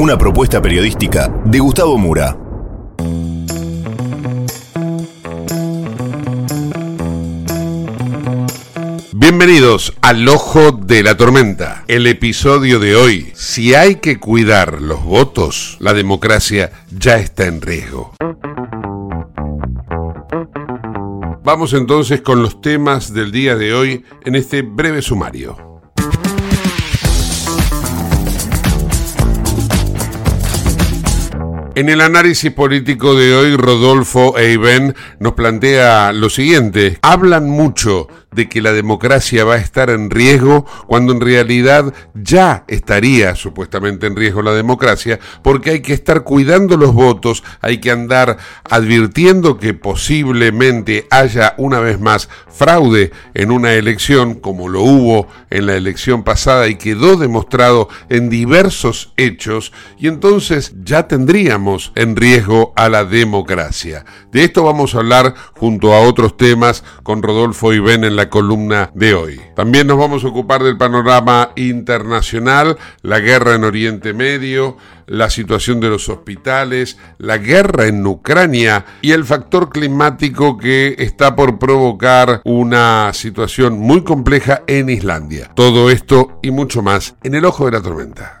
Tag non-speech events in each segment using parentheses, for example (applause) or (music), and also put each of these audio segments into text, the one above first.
Una propuesta periodística de Gustavo Mura. Bienvenidos al Ojo de la Tormenta. El episodio de hoy, si hay que cuidar los votos, la democracia ya está en riesgo. Vamos entonces con los temas del día de hoy en este breve sumario. En el análisis político de hoy, Rodolfo Eiben nos plantea lo siguiente. Hablan mucho de que la democracia va a estar en riesgo cuando en realidad ya estaría supuestamente en riesgo la democracia porque hay que estar cuidando los votos, hay que andar advirtiendo que posiblemente haya una vez más fraude en una elección como lo hubo en la elección pasada y quedó demostrado en diversos hechos y entonces ya tendríamos en riesgo a la democracia. De esto vamos a hablar junto a otros temas con Rodolfo Iben en la columna de hoy. También nos vamos a ocupar del panorama internacional, la guerra en Oriente Medio, la situación de los hospitales, la guerra en Ucrania y el factor climático que está por provocar una situación muy compleja en Islandia. Todo esto y mucho más en el ojo de la tormenta.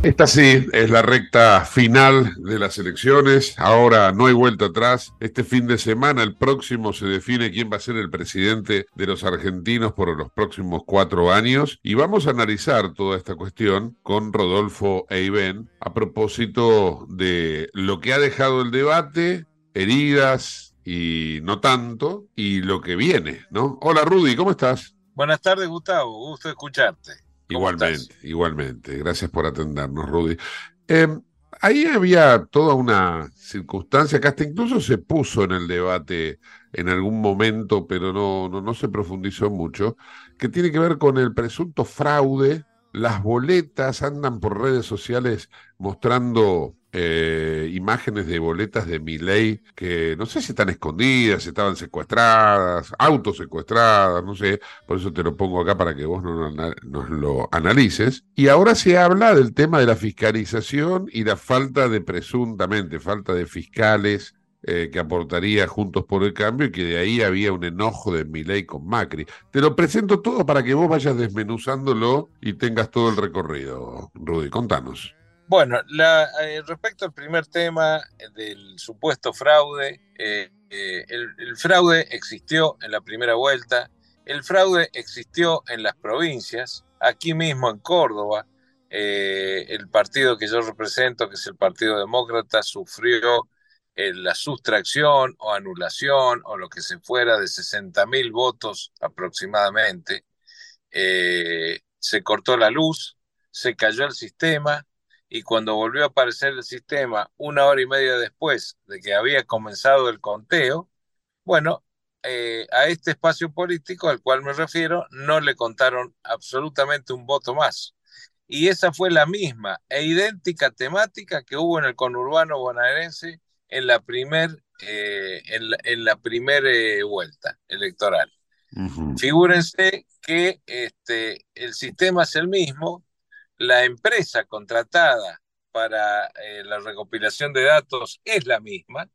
Esta sí es la recta final de las elecciones. Ahora no hay vuelta atrás. Este fin de semana, el próximo, se define quién va a ser el presidente de los argentinos por los próximos cuatro años. Y vamos a analizar toda esta cuestión con Rodolfo Eiben a propósito de lo que ha dejado el debate, heridas y no tanto, y lo que viene, ¿no? Hola Rudy, ¿cómo estás? Buenas tardes, Gustavo. Gusto escucharte. Igualmente, igualmente. Gracias por atendernos, Rudy. Em, ahí había toda una circunstancia que hasta incluso se puso en el debate en algún momento, pero no, no, no se profundizó mucho, que tiene que ver con el presunto fraude. Las boletas andan por redes sociales mostrando eh, imágenes de boletas de ley que no sé si están escondidas, si estaban secuestradas, autos secuestradas, no sé, por eso te lo pongo acá para que vos nos lo analices. Y ahora se habla del tema de la fiscalización y la falta de presuntamente, falta de fiscales eh, que aportaría Juntos por el Cambio y que de ahí había un enojo de ley con Macri. Te lo presento todo para que vos vayas desmenuzándolo y tengas todo el recorrido. Rudy, contanos. Bueno, la, eh, respecto al primer tema del supuesto fraude, eh, eh, el, fraude existió en la primera vuelta, el fraude existió en las provincias, aquí mismo en Córdoba, eh, el partido que yo represento, que es el Partido Demócrata, sufrió eh, la sustracción o anulación o lo que se fuera de 60 mil votos aproximadamente. se cortó la luz, se cayó el sistema y cuando volvió a aparecer el sistema una hora y media después de que había comenzado el conteo, bueno, eh, a este espacio político al cual me refiero no le contaron absolutamente un voto más. Y esa fue la misma e idéntica temática que hubo en el conurbano bonaerense en la primer, eh, en la, eh, vuelta electoral. Figúrense que este, el sistema es el mismo, la empresa contratada para eh, la recopilación de datos es la misma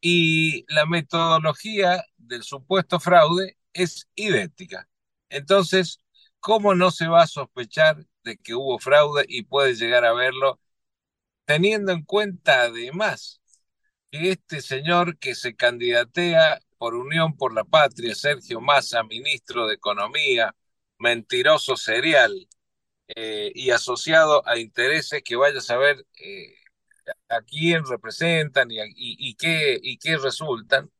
y la metodología del supuesto fraude es idéntica. Entonces, ¿cómo no se va a sospechar de que hubo fraude y puede llegar a verlo, teniendo en cuenta además que este señor que se candidatea por Unión por la Patria, Sergio Massa, ministro de Economía, mentiroso serial, eh, y asociado a intereses que vaya a saber eh, a quién representan y, y, qué, y qué resultan,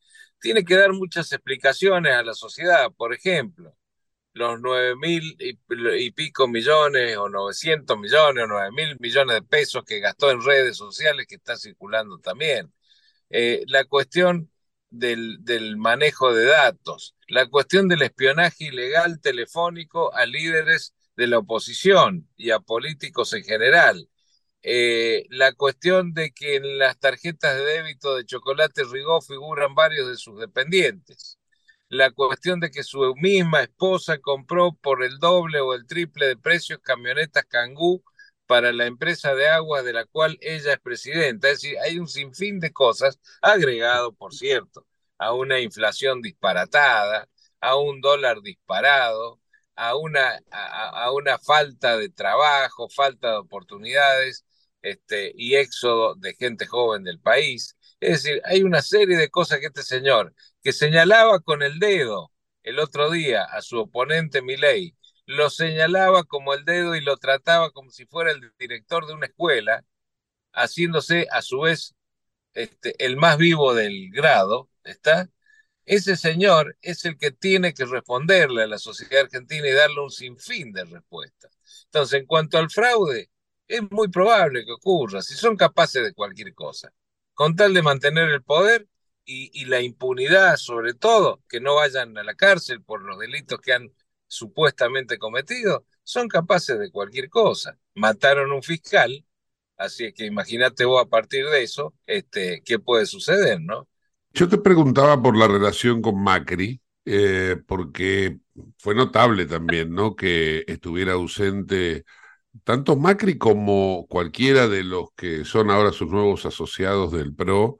tiene que dar muchas explicaciones a la sociedad. Por ejemplo, los nueve mil y, pico millones o 900 millones o nueve mil millones de pesos que gastó en redes sociales que está circulando también. Eh, la cuestión del, del, manejo de datos, la cuestión del espionaje ilegal telefónico a líderes de la oposición y a políticos en general. Eh, la cuestión de que en las tarjetas de débito de Chocolate Rigó figuran varios de sus dependientes. La cuestión de que su misma esposa compró por el doble o el triple de precios camionetas Kangoo para la empresa de aguas de la cual ella es presidenta. Es decir, hay un sinfín de cosas, agregado, por cierto, a una inflación disparatada, a un dólar disparado, a una, a, una falta de trabajo, falta de oportunidades este, y éxodo de gente joven del país. Es decir, hay una serie de cosas que este señor, que señalaba con el dedo el otro día a su oponente Milei, lo señalaba como el dedo y lo trataba como si fuera el director de una escuela, haciéndose a su vez este, el más vivo del grado, ¿está? Ese señor es el que tiene que responderle a la sociedad argentina y darle un sinfín de respuestas. Entonces, en cuanto al fraude, es muy probable que ocurra, si son capaces de cualquier cosa, con tal de mantener el poder y, la impunidad, sobre todo, que no vayan a la cárcel por los delitos que han supuestamente cometido, son capaces de cualquier cosa. Mataron un fiscal, así que imagínate vos a partir de eso, este, qué puede suceder, ¿no? Yo te preguntaba por la relación con Macri, eh, porque fue notable también, ¿no? Que estuviera ausente tanto Macri como cualquiera de los que son ahora sus nuevos asociados del PRO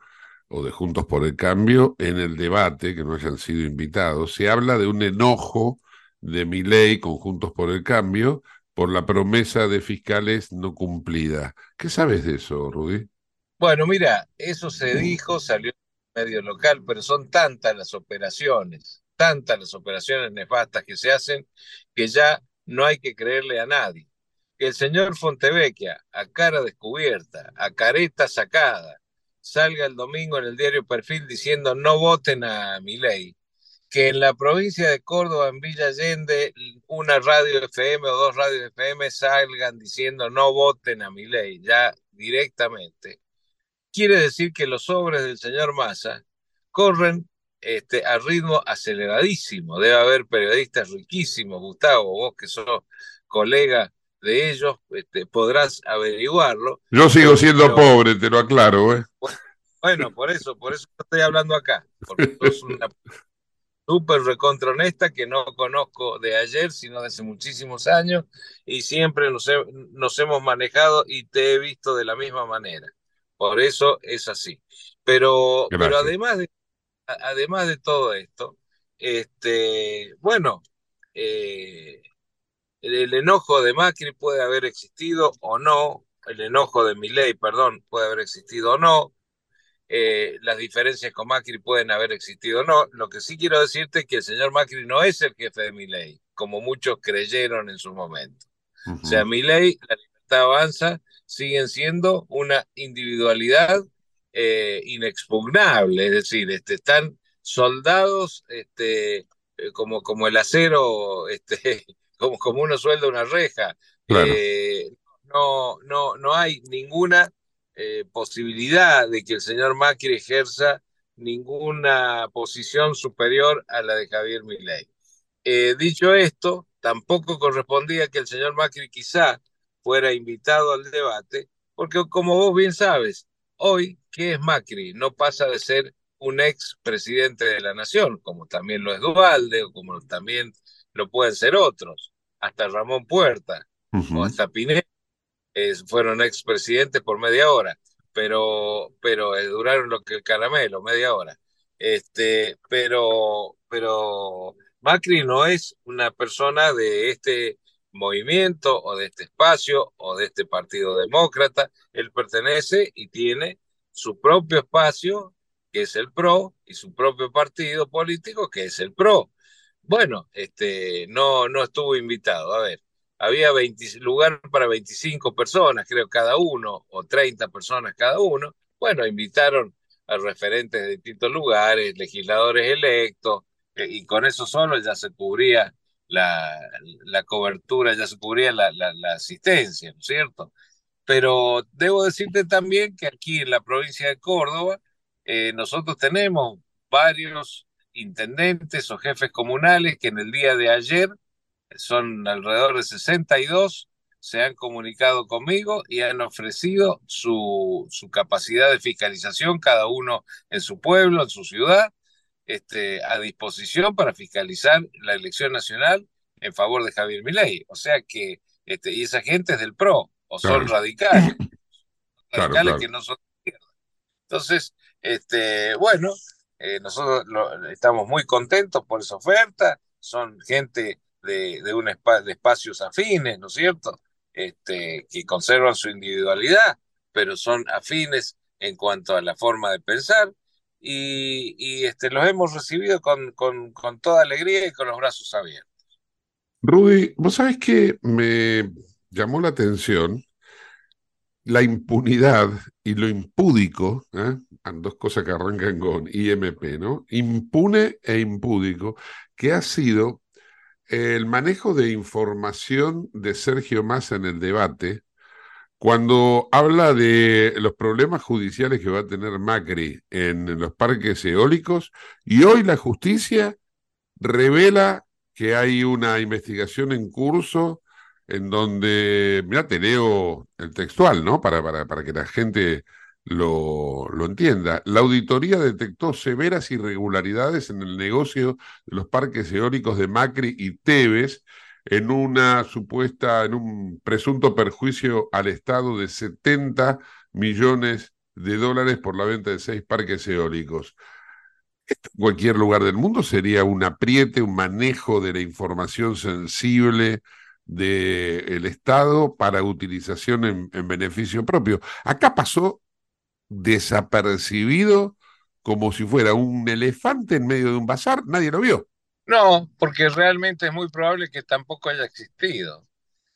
o de Juntos por el Cambio en el debate, que no hayan sido invitados. Se habla de un enojo de Milei con Juntos por el Cambio por la promesa de fiscales no cumplida. ¿Qué sabes de eso, Rudy? Bueno, mira, eso se dijo, salió medio local, pero son tantas las operaciones, tantas las operaciones nefastas que se hacen, que ya no hay que creerle a nadie. Que el señor Fontevecchia, a cara descubierta, a careta sacada, salga el domingo en el diario Perfil diciendo no voten a mi ley, que en la provincia de Córdoba, en Villa Allende, una radio FM o dos radios FM salgan diciendo no voten a mi ley, ya directamente quiere decir que los sobres del señor Massa corren este, a ritmo aceleradísimo. Debe haber periodistas riquísimos, Gustavo, vos que sos colega de ellos, este, podrás averiguarlo. Yo sigo siendo pobre, te lo aclaro. ¿eh? Bueno, por eso, por eso estoy hablando acá, porque sos una súper recontronesta que no conozco de ayer, sino de hace muchísimos años, y siempre nos, nos hemos manejado y te he visto de la misma manera. Por eso es así. Pero, pero además, de, además de todo esto, este, bueno, eh, el, enojo de Macri puede haber existido o no, el enojo de Milei, perdón, puede haber existido o no, eh, las diferencias con Macri pueden haber existido o no. Lo que sí quiero decirte es que el señor Macri no es el jefe de mi ley, como muchos creyeron en su momento. O sea, mi ley, la libertad avanza, siguen siendo una individualidad eh, inexpugnable, es decir, este, están soldados este, eh, como, como el acero, este, (laughs) como, como uno suelda una reja. no, no, no hay ninguna eh, posibilidad de que el señor Macri ejerza ninguna posición superior a la de Javier Milei. Eh, dicho esto, tampoco correspondía que el señor Macri quizá fuera invitado al debate, porque como vos bien sabes, hoy, ¿qué es Macri? No pasa de ser un ex presidente de la nación, como también lo es Duvalde, o como también lo pueden ser otros, hasta Ramón Puerta, o hasta Pineda, fueron expresidentes por media hora, pero, pero eh, duraron lo que el caramelo, media hora. Este, pero, pero Macri no es una persona de este movimiento o de este espacio o de este partido demócrata. Él pertenece y tiene su propio espacio, que es el PRO, y su propio partido político, que es el PRO. Bueno, este, no, no estuvo invitado. A ver, había 20, lugar para 25 personas, creo, cada uno, o 30 personas cada uno. Bueno, invitaron a referentes de distintos lugares, legisladores electos, eh, y con eso solo ya se cubría la, la cobertura, ya se cubría la, la, asistencia, ¿no es cierto? Pero debo decirte también que aquí en la provincia de Córdoba, eh, nosotros tenemos varios intendentes o jefes comunales que en el día de ayer son alrededor de 62, se han comunicado conmigo y han ofrecido su, su capacidad de fiscalización, cada uno en su pueblo, en su ciudad, este, a disposición para fiscalizar la elección nacional en favor de Javier Milei. O sea que, este, y esa gente es del PRO, o son radicales, (laughs) radicales que no son Entonces, este, bueno, eh, nosotros estamos muy contentos por esa oferta, son gente de, un de espacios afines, ¿no es cierto? Este, que conservan su individualidad, pero son afines en cuanto a la forma de pensar. Y, este, los hemos recibido con, con, con toda alegría y con los brazos abiertos. Rudy, vos sabés que me llamó la atención la impunidad y lo impúdico, ¿eh? dos cosas que arrancan con IMP, ¿no? Impune e impúdico, que ha sido el manejo de información de Sergio Massa en el debate, cuando habla de los problemas judiciales que va a tener Macri en los parques eólicos, y hoy la justicia revela que hay una investigación en curso en donde, mira, te leo el textual, ¿no? Para, para, para que la gente lo, lo, entienda. La auditoría detectó severas irregularidades en el negocio de los parques eólicos de Macri y Tevez en una supuesta, en un presunto perjuicio al Estado de 70 millones de dólares por la venta de seis parques eólicos. En cualquier lugar del mundo sería un apriete, un manejo de la información sensible del Estado para utilización en beneficio propio. Acá pasó desapercibido como si fuera un elefante en medio de un bazar, nadie lo vio. No, porque realmente es muy probable que tampoco haya existido.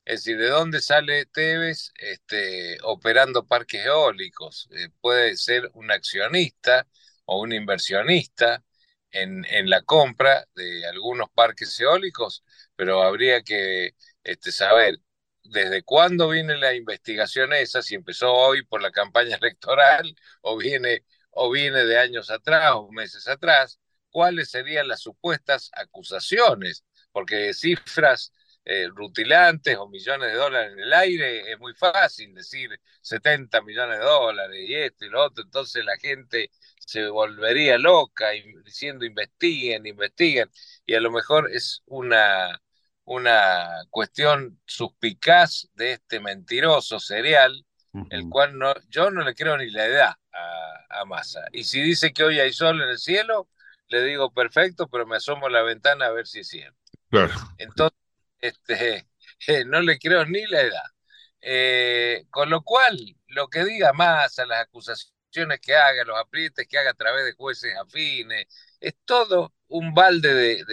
Es decir, ¿de dónde sale Tevez este, operando parques eólicos? Eh, puede ser un accionista o un inversionista en, en, la compra de algunos parques eólicos, pero habría que este, saber desde cuándo viene la investigación esa, si empezó hoy por la campaña (laughs) electoral o viene, o viene de años atrás o meses atrás, cuáles serían las supuestas acusaciones, porque cifras eh, rutilantes o millones de dólares en el aire es muy fácil decir 70 millones de dólares y esto y lo otro, entonces la gente se volvería loca diciendo investiguen, investiguen, y a lo mejor es una una cuestión suspicaz de este mentiroso serial, el cual no, yo no le creo ni la edad a, a Massa. Y si dice que hoy hay sol en el cielo, le digo perfecto, pero me asomo a la ventana a ver si es cierto. Entonces, este, (laughs) no le creo ni la edad. Eh, con lo cual, lo que diga Massa, las acusaciones que haga, los aprietes que haga a través de jueces afines, es todo un balde de,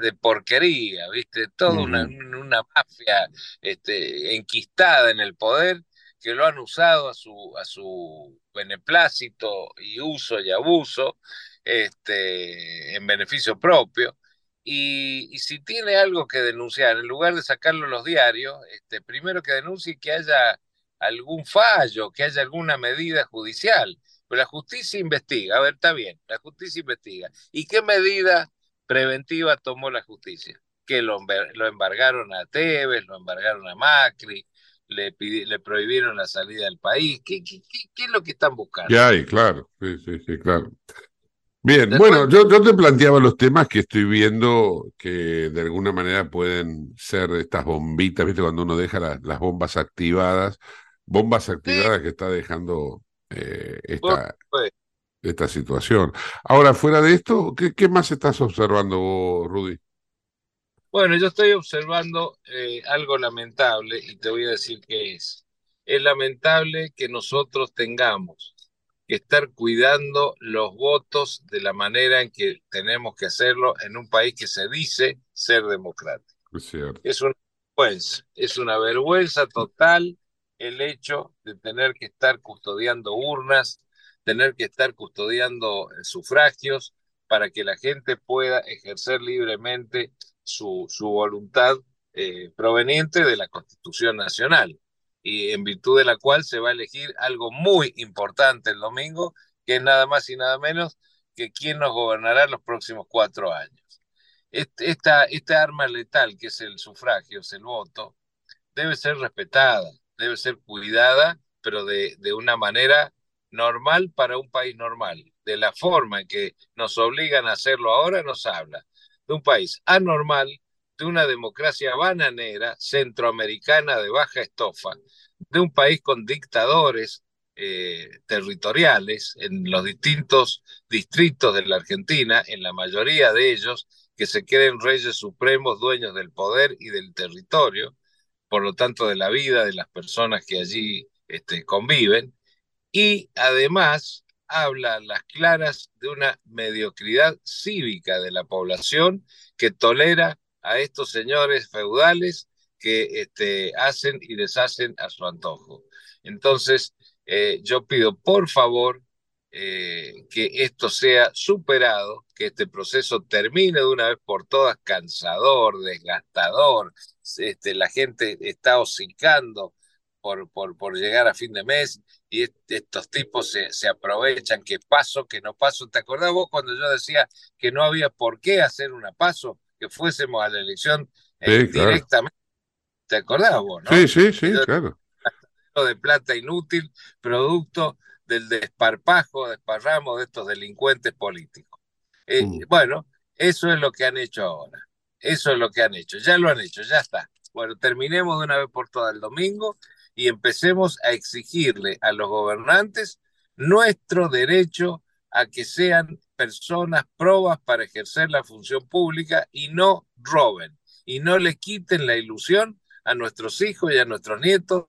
de, porquería, ¿viste? Toda una, una, mafia este, enquistada en el poder que lo han usado a su, a su beneplácito y uso y abuso este, en beneficio propio. Y, si tiene algo que denunciar, en lugar de sacarlo en los diarios, este, primero que denuncie que haya algún fallo, que haya alguna medida judicial. Pero la justicia investiga, a ver, está bien, la justicia investiga. ¿Y qué medida preventiva tomó la justicia? Que lo, lo embargaron a Tevez, lo embargaron a Macri, le, le prohibieron la salida del país. ¿Qué, qué, qué, es lo que están buscando? Ya claro, sí, sí, sí, claro. Bien, bueno, yo, yo te planteaba los temas que estoy viendo que de alguna manera pueden ser estas bombitas, ¿viste? Cuando uno deja las bombas activadas, bombas activadas que está dejando eh, esta, esta situación. Ahora, fuera de esto, ¿qué, qué más estás observando vos, Rudy? Bueno, yo estoy observando eh, algo lamentable y te voy a decir qué es. Es lamentable que nosotros tengamos que estar cuidando los votos de la manera en que tenemos que hacerlo en un país que se dice ser democrático. Es, una vergüenza, es una vergüenza total el hecho de tener que estar custodiando urnas, tener que estar custodiando eh, sufragios para que la gente pueda ejercer libremente su, su voluntad eh, proveniente de la Constitución Nacional y en virtud de la cual se va a elegir algo muy importante el domingo, que es nada más y nada menos que quién nos gobernará los próximos cuatro años. Esta, esta arma letal que es el sufragio, es el voto, debe ser respetada debe ser cuidada, pero de, de una manera normal para un país normal. De la forma en que nos obligan a hacerlo ahora, nos habla de un país anormal, de una democracia bananera, centroamericana de baja estofa, de un país con dictadores eh, territoriales en los distintos distritos de la Argentina, en la mayoría de ellos, que se creen reyes supremos, dueños del poder y del territorio, por lo tanto de la vida de las personas que allí este, conviven, y además habla a las claras de una mediocridad cívica de la población que tolera a estos señores feudales que este, hacen y deshacen a su antojo. Entonces, eh, yo pido por favor eh, que esto sea superado, que este proceso termine de una vez por todas cansador, desgastador, este, la gente está hocicando por, por, llegar a fin de mes y estos tipos se, se, aprovechan, que paso, que no paso. ¿Te acordás vos cuando yo decía que no había por qué hacer una paso, que fuésemos a la elección eh, directamente? ¿Te acordás vos, no? Sí, sí, sí, claro. (laughs) De plata inútil, producto del desparpajo, desparramo de estos delincuentes políticos. Eh, mm. Bueno, eso es lo que han hecho ahora. Eso es lo que han hecho. Ya lo han hecho, ya está. Bueno, terminemos de una vez por todas el domingo y empecemos a exigirle a los gobernantes nuestro derecho a que sean personas probas para ejercer la función pública y no roben y no le quiten la ilusión a nuestros hijos y a nuestros nietos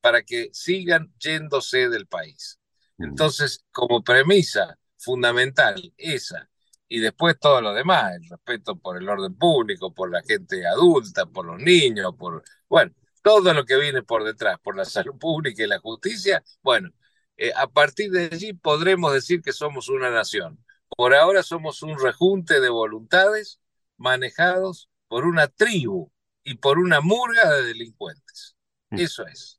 para que sigan yéndose del país. Entonces, como premisa fundamental esa, y después todo lo demás, el respeto por el orden público, por la gente adulta, por los niños, por, bueno, todo lo que viene por detrás, por la salud pública y la justicia, bueno, eh, a partir de allí podremos decir que somos una nación. Por ahora somos un rejunte de voluntades manejados por una tribu y por una murga de delincuentes. Mm. Eso es.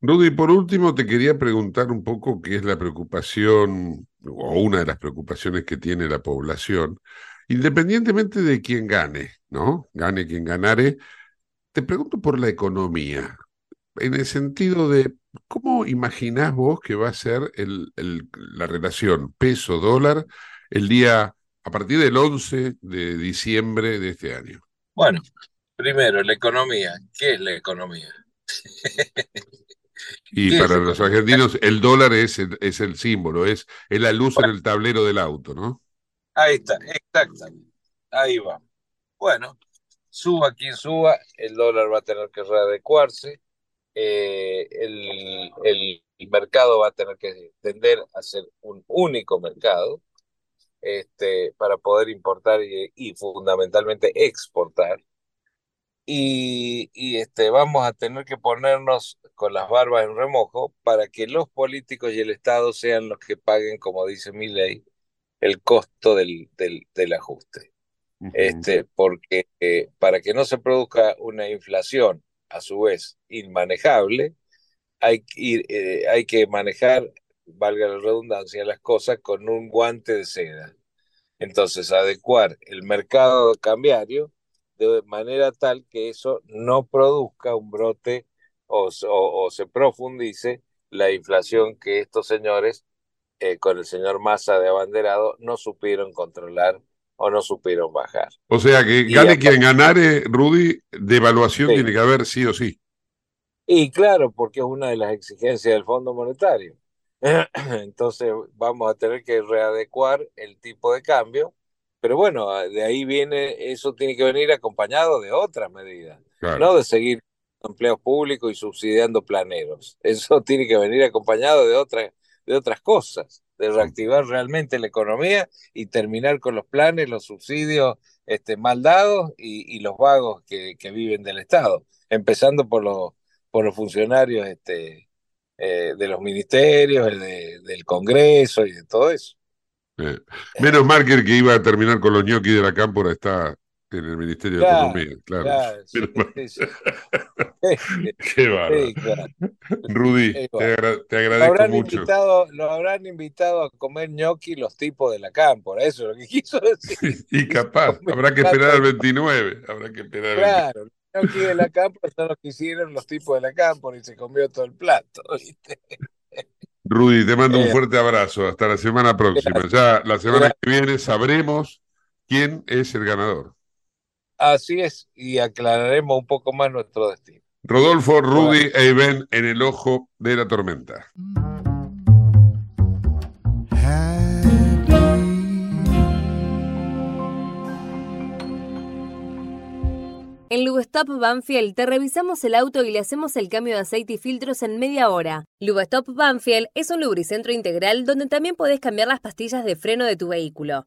Rudy, por último te quería preguntar un poco qué es la preocupación o una de las preocupaciones que tiene la población, independientemente de quién gane, ¿no? Gane quien ganare, te pregunto por la economía, en el sentido de cómo imaginás vos que va a ser el, la relación peso-dólar el día a partir del 11 de diciembre de este año. Bueno, primero, la economía. ¿Qué es la economía? Y para los argentinos el dólar es el, es el símbolo, es, es la luz en el tablero del auto, ¿no? Ahí está, exactamente. Ahí va. Bueno, suba quien suba, el dólar va a tener que readecuarse. Eh, el, el, mercado va a tener que tender a ser un único mercado este, para poder importar y, fundamentalmente exportar. Y, y, este, vamos a tener que ponernos con las barbas en remojo para que los políticos y el Estado sean los que paguen, como dice mi ley, el costo del, del, del ajuste. este, porque eh, para que no se produzca una inflación a su vez inmanejable, hay, eh, hay que manejar, valga la redundancia, las cosas con un guante de seda. Entonces, adecuar el mercado cambiario de manera tal que eso no produzca un brote o, o, se profundice la inflación que estos señores, eh, con el señor Massa de abanderado, no supieron controlar o no supieron bajar. O sea que gane quien ganare, Rudy, devaluación tiene que haber sí o sí. Y claro, porque es una de las exigencias del Fondo Monetario. (clears throat) Entonces vamos a tener que readecuar el tipo de cambio, pero bueno, de ahí viene, eso tiene que venir acompañado de otras medidas, no de seguir empleos públicos y subsidiando planeros. Eso (laughs) tiene que venir acompañado de, otra, de otras cosas de reactivar realmente la economía y terminar con los planes, los subsidios este, mal dados y, los vagos que, viven del Estado, empezando por los, por los funcionarios este, eh, de los ministerios, del Congreso y de todo eso. Eh, menos Marker que iba a terminar con los ñoquis de la cámpora está en el Ministerio de Economía, claro. (laughs) (laughs) Qué bárbaro. Rudy, te, agradezco mucho. lo habrán invitado a comer ñoqui los tipos de la cámpora, eso es lo que (laughs) quiso decir. y capaz, habrá que esperar al 29. Habrá que esperar claro, los ñoquis de la cámpora son los que hicieron los tipos de la cámpora y se comió todo el plato. Rudy, te mando un eh. fuerte abrazo. Hasta la semana próxima. Ya la semana que viene sabremos quién es el ganador. Así es, y aclararemos un poco más nuestro destino. Rodolfo, Rudy e Iben en el ojo de la tormenta. En Lubestop Banfield te revisamos el auto y le hacemos el cambio de aceite y filtros en media hora. Lubestop Banfield es un lubricentro integral donde también podés cambiar las pastillas de freno de tu vehículo.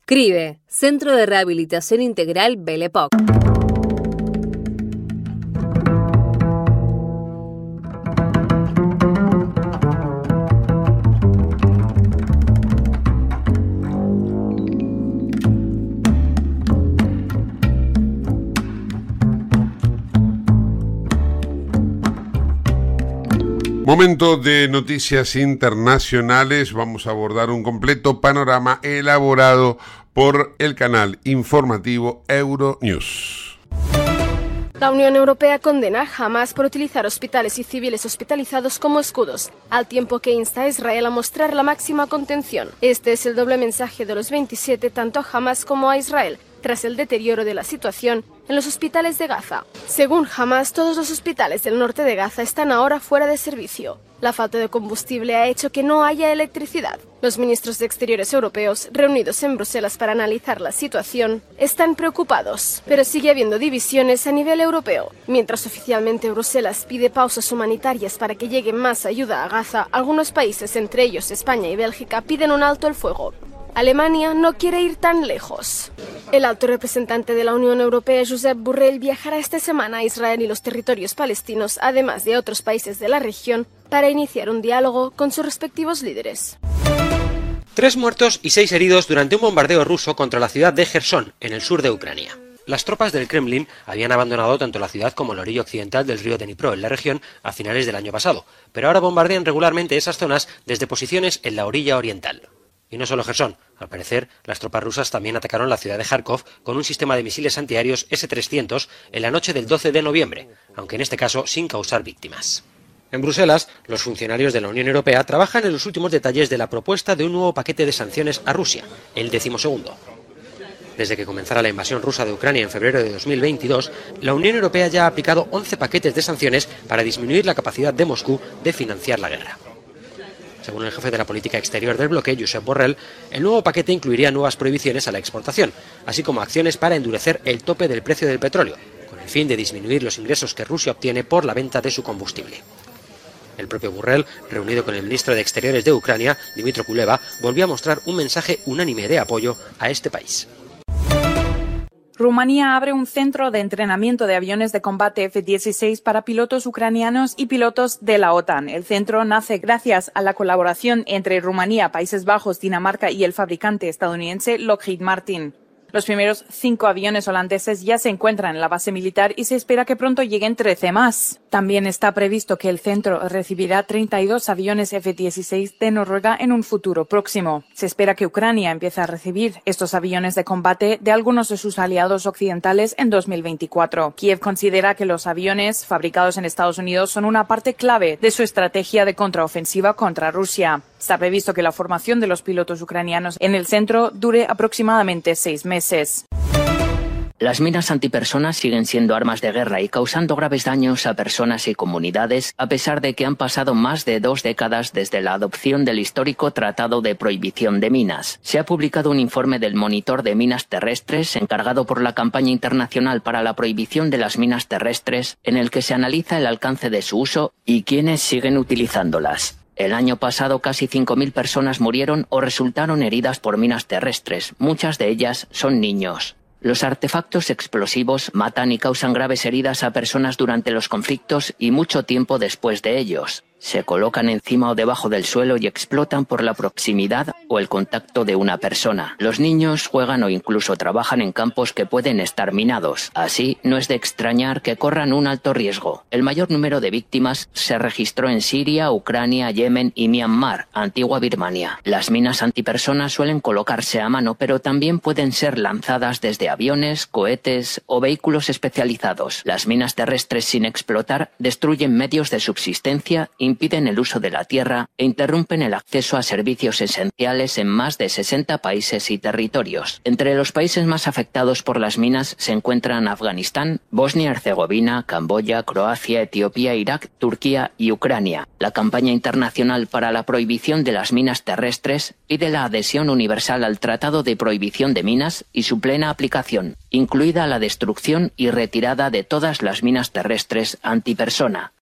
CRIBE, Centro de Rehabilitación Integral Belepoc. Momento de noticias internacionales. Vamos a abordar un completo panorama elaborado por el canal informativo Euronews. La Unión Europea condena a Hamas por utilizar hospitales y civiles hospitalizados como escudos, al tiempo que insta a Israel a mostrar la máxima contención. Este es el doble mensaje de los 27 tanto a Hamas como a Israel, tras el deterioro de la situación en los hospitales de Gaza. Según Hamas, todos los hospitales del norte de Gaza están ahora fuera de servicio. La falta de combustible ha hecho que no haya electricidad. Los ministros de Exteriores europeos, reunidos en Bruselas para analizar la situación, están preocupados, pero sigue habiendo divisiones a nivel europeo. Mientras oficialmente Bruselas pide pausas humanitarias para que llegue más ayuda a Gaza, algunos países, entre ellos España y Bélgica, piden un alto el fuego. Alemania no quiere ir tan lejos. El alto representante de la Unión Europea, Josep Borrell, viajará esta semana a Israel y los territorios palestinos, además de otros países de la región, para iniciar un diálogo con sus respectivos líderes. Tres muertos y seis heridos durante un bombardeo ruso contra la ciudad de Gerson, en el sur de Ucrania. Las tropas del Kremlin habían abandonado tanto la ciudad como la orilla occidental del río Dnipro en la región a finales del año pasado, pero ahora bombardean regularmente esas zonas desde posiciones en la orilla oriental. Y no solo Gerson. Al parecer, las tropas rusas también atacaron la ciudad de Kharkov con un sistema de misiles antiaéreos S-300 en la noche del 12 de noviembre, aunque en este caso sin causar víctimas. En Bruselas, los funcionarios de la Unión Europea trabajan en los últimos detalles de la propuesta de un nuevo paquete de sanciones a Rusia, el decimosegundo. Desde que comenzara la invasión rusa de Ucrania en febrero de 2022, la Unión Europea ya ha aplicado 11 paquetes de sanciones para disminuir la capacidad de Moscú de financiar la guerra. Según el jefe de la política exterior del bloque, Josep Borrell, el nuevo paquete incluiría nuevas prohibiciones a la exportación, así como acciones para endurecer el tope del precio del petróleo, con el fin de disminuir los ingresos que Rusia obtiene por la venta de su combustible. El propio Borrell, reunido con el ministro de Exteriores de Ucrania, Dimitro Kuleva, volvió a mostrar un mensaje unánime de apoyo a este país. Rumanía abre un centro de entrenamiento de aviones de combate F-16 para pilotos ucranianos y pilotos de la OTAN. El centro nace gracias a la colaboración entre Rumanía, Países Bajos, Dinamarca y el fabricante estadounidense Lockheed Martin. Los primeros cinco aviones holandeses ya se encuentran en la base militar y se espera que pronto lleguen 13 más. También está previsto que el centro recibirá 32 aviones F-16 de Noruega en un futuro próximo. Se espera que Ucrania empiece a recibir estos aviones de combate de algunos de sus aliados occidentales en 2024. Kiev considera que los aviones fabricados en Estados Unidos son una parte clave de su estrategia de contraofensiva contra Rusia. Está previsto que la formación de los pilotos ucranianos en el centro dure aproximadamente seis meses. Las minas antipersonas siguen siendo armas de guerra y causando graves daños a personas y comunidades, a pesar de que han pasado más de dos décadas desde la adopción del histórico Tratado de Prohibición de Minas. Se ha publicado un informe del Monitor de Minas Terrestres, encargado por la Campaña Internacional para la Prohibición de las Minas Terrestres, en el que se analiza el alcance de su uso y quiénes siguen utilizándolas. El año pasado casi 5.000 personas murieron o resultaron heridas por minas terrestres. Muchas de ellas son niños. Los artefactos explosivos matan y causan graves heridas a personas durante los conflictos y mucho tiempo después de ellos. Se colocan encima o debajo del suelo y explotan por la proximidad o el contacto de una persona. Los niños juegan o incluso trabajan en campos que pueden estar minados. Así, no es de extrañar que corran un alto riesgo. El mayor número de víctimas se registró en Siria, Ucrania, Yemen y Myanmar, antigua Birmania. Las minas antipersonas suelen colocarse a mano, pero también pueden ser lanzadas desde aviones, cohetes o vehículos especializados. Las minas terrestres sin explotar destruyen medios de subsistencia y impiden el uso de la tierra e interrumpen el acceso a servicios esenciales en más de 60 países y territorios. Entre los países más afectados por las minas se encuentran Afganistán, Bosnia-Herzegovina, Camboya, Croacia, Etiopía, Irak, Turquía y Ucrania. La campaña internacional para la prohibición de las minas terrestres pide la adhesión universal al Tratado de Prohibición de Minas y su plena aplicación, incluida la destrucción y retirada de todas las minas terrestres antipersona.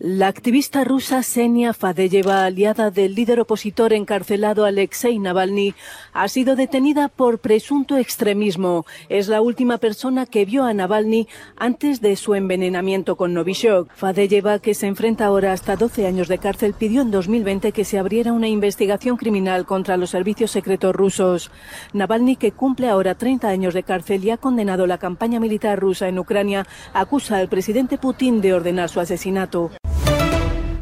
La activista rusa Senia Fadeyeva, aliada del líder opositor encarcelado Alexei Navalny, ha sido detenida por presunto extremismo. Es la última persona que vio a Navalny antes de su envenenamiento con Novichok. Fadeyeva, que se enfrenta ahora hasta 12 años de cárcel, pidió en 2020 que se abriera una investigación criminal contra los servicios secretos rusos. Navalny, que cumple ahora 30 años de cárcel y ha condenado la campaña militar rusa en Ucrania, acusa al presidente Putin de ordenar su asesinato.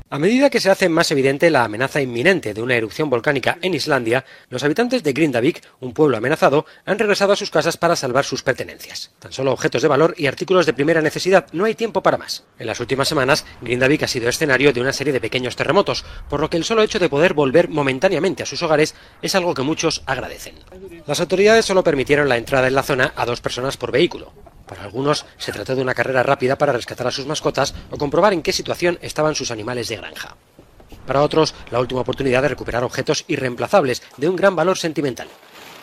A medida que se hace más evidente la amenaza inminente de una erupción volcánica en Islandia, los habitantes de Grindavik, un pueblo amenazado, han regresado a sus casas para salvar sus pertenencias. Tan solo objetos de valor y artículos de primera necesidad, no hay tiempo para más. En las últimas semanas, Grindavik ha sido escenario de una serie de pequeños terremotos, por lo que el solo hecho de poder volver momentáneamente a sus hogares es algo que muchos agradecen. Las autoridades solo permitieron la entrada en la zona a dos personas por vehículo. Para algunos se trató de una carrera rápida para rescatar a sus mascotas o comprobar en qué situación estaban sus animales de granja. Para otros, la última oportunidad de recuperar objetos irreemplazables de un gran valor sentimental.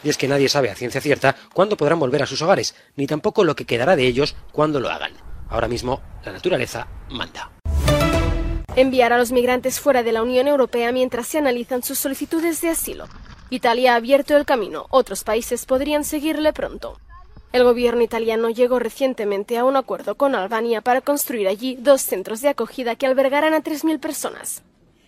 Y es que nadie sabe a ciencia cierta cuándo podrán volver a sus hogares, ni tampoco lo que quedará de ellos cuando lo hagan. Ahora mismo, la naturaleza manda. Enviar a los migrantes fuera de la Unión Europea mientras se analizan sus solicitudes de asilo. Italia ha abierto el camino, otros países podrían seguirle pronto. El gobierno italiano llegó recientemente a un acuerdo con Albania para construir allí dos centros de acogida que albergarán a 3.000 personas.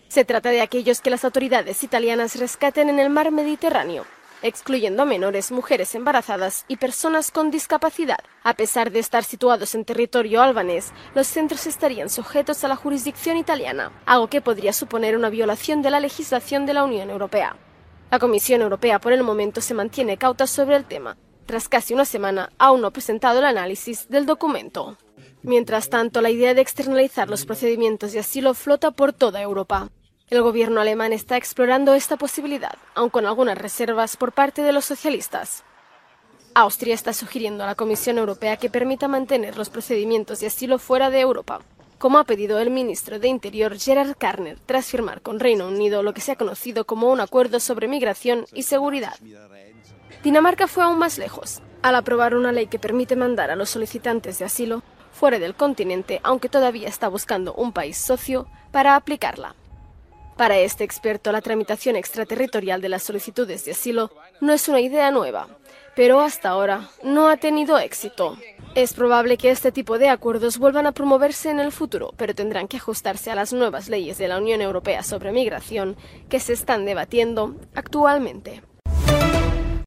Se trata de aquellos que las autoridades italianas rescaten en el mar Mediterráneo, excluyendo menores, mujeres embarazadas y personas con discapacidad. A pesar de estar situados en territorio albanés, los centros estarían sujetos a la jurisdicción italiana, algo que podría suponer una violación de la legislación de la Unión Europea. La Comisión Europea por el momento se mantiene cauta sobre el tema, tras casi una semana, aún no ha presentado el análisis del documento. Mientras tanto, la idea de externalizar los procedimientos de asilo flota por toda Europa. El gobierno alemán está explorando esta posibilidad, aun con algunas reservas por parte de los socialistas. Austria está sugiriendo a la Comisión Europea que permita mantener los procedimientos de asilo fuera de Europa, como ha pedido el ministro de Interior Gerard Karner tras firmar con Reino Unido lo que se ha conocido como un acuerdo sobre migración y seguridad. Dinamarca fue aún más lejos, al aprobar una ley que permite mandar a los solicitantes de asilo fuera del continente, aunque todavía está buscando un país socio para aplicarla. Para este experto, la tramitación extraterritorial de las solicitudes de asilo no es una idea nueva, pero hasta ahora no ha tenido éxito. Es probable que este tipo de acuerdos vuelvan a promoverse en el futuro, pero tendrán que ajustarse a las nuevas leyes de la Unión Europea sobre migración que se están debatiendo actualmente.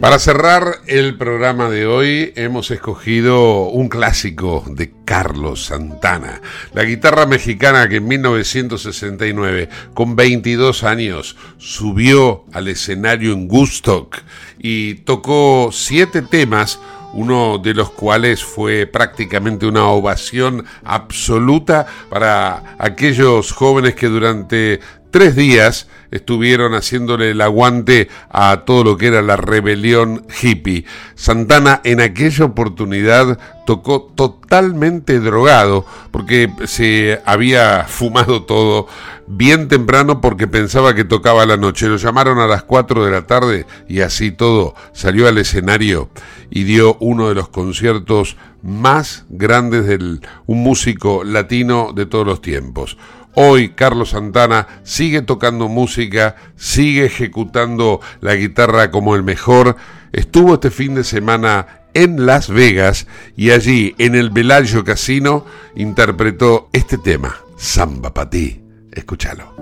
Para cerrar el programa de hoy hemos escogido un clásico de Carlos Santana, la guitarra mexicana que en 1969, con 22 años, subió al escenario en Gustock y tocó siete temas uno de los cuales fue prácticamente una ovación absoluta para aquellos jóvenes que durante tres días estuvieron haciéndole el aguante a todo lo que era la rebelión hippie. Santana en aquella oportunidad tocó totalmente drogado porque se había fumado todo bien temprano porque pensaba que tocaba la noche. Lo llamaron a las 4 de la tarde y así todo salió al escenario y dio uno de los conciertos más grandes de un músico latino de todos los tiempos. Hoy Carlos Santana sigue tocando música, sigue ejecutando la guitarra como el mejor. Estuvo este fin de semana en Las Vegas y allí en el Bellagio Casino interpretó este tema, Samba para ti. Escúchalo.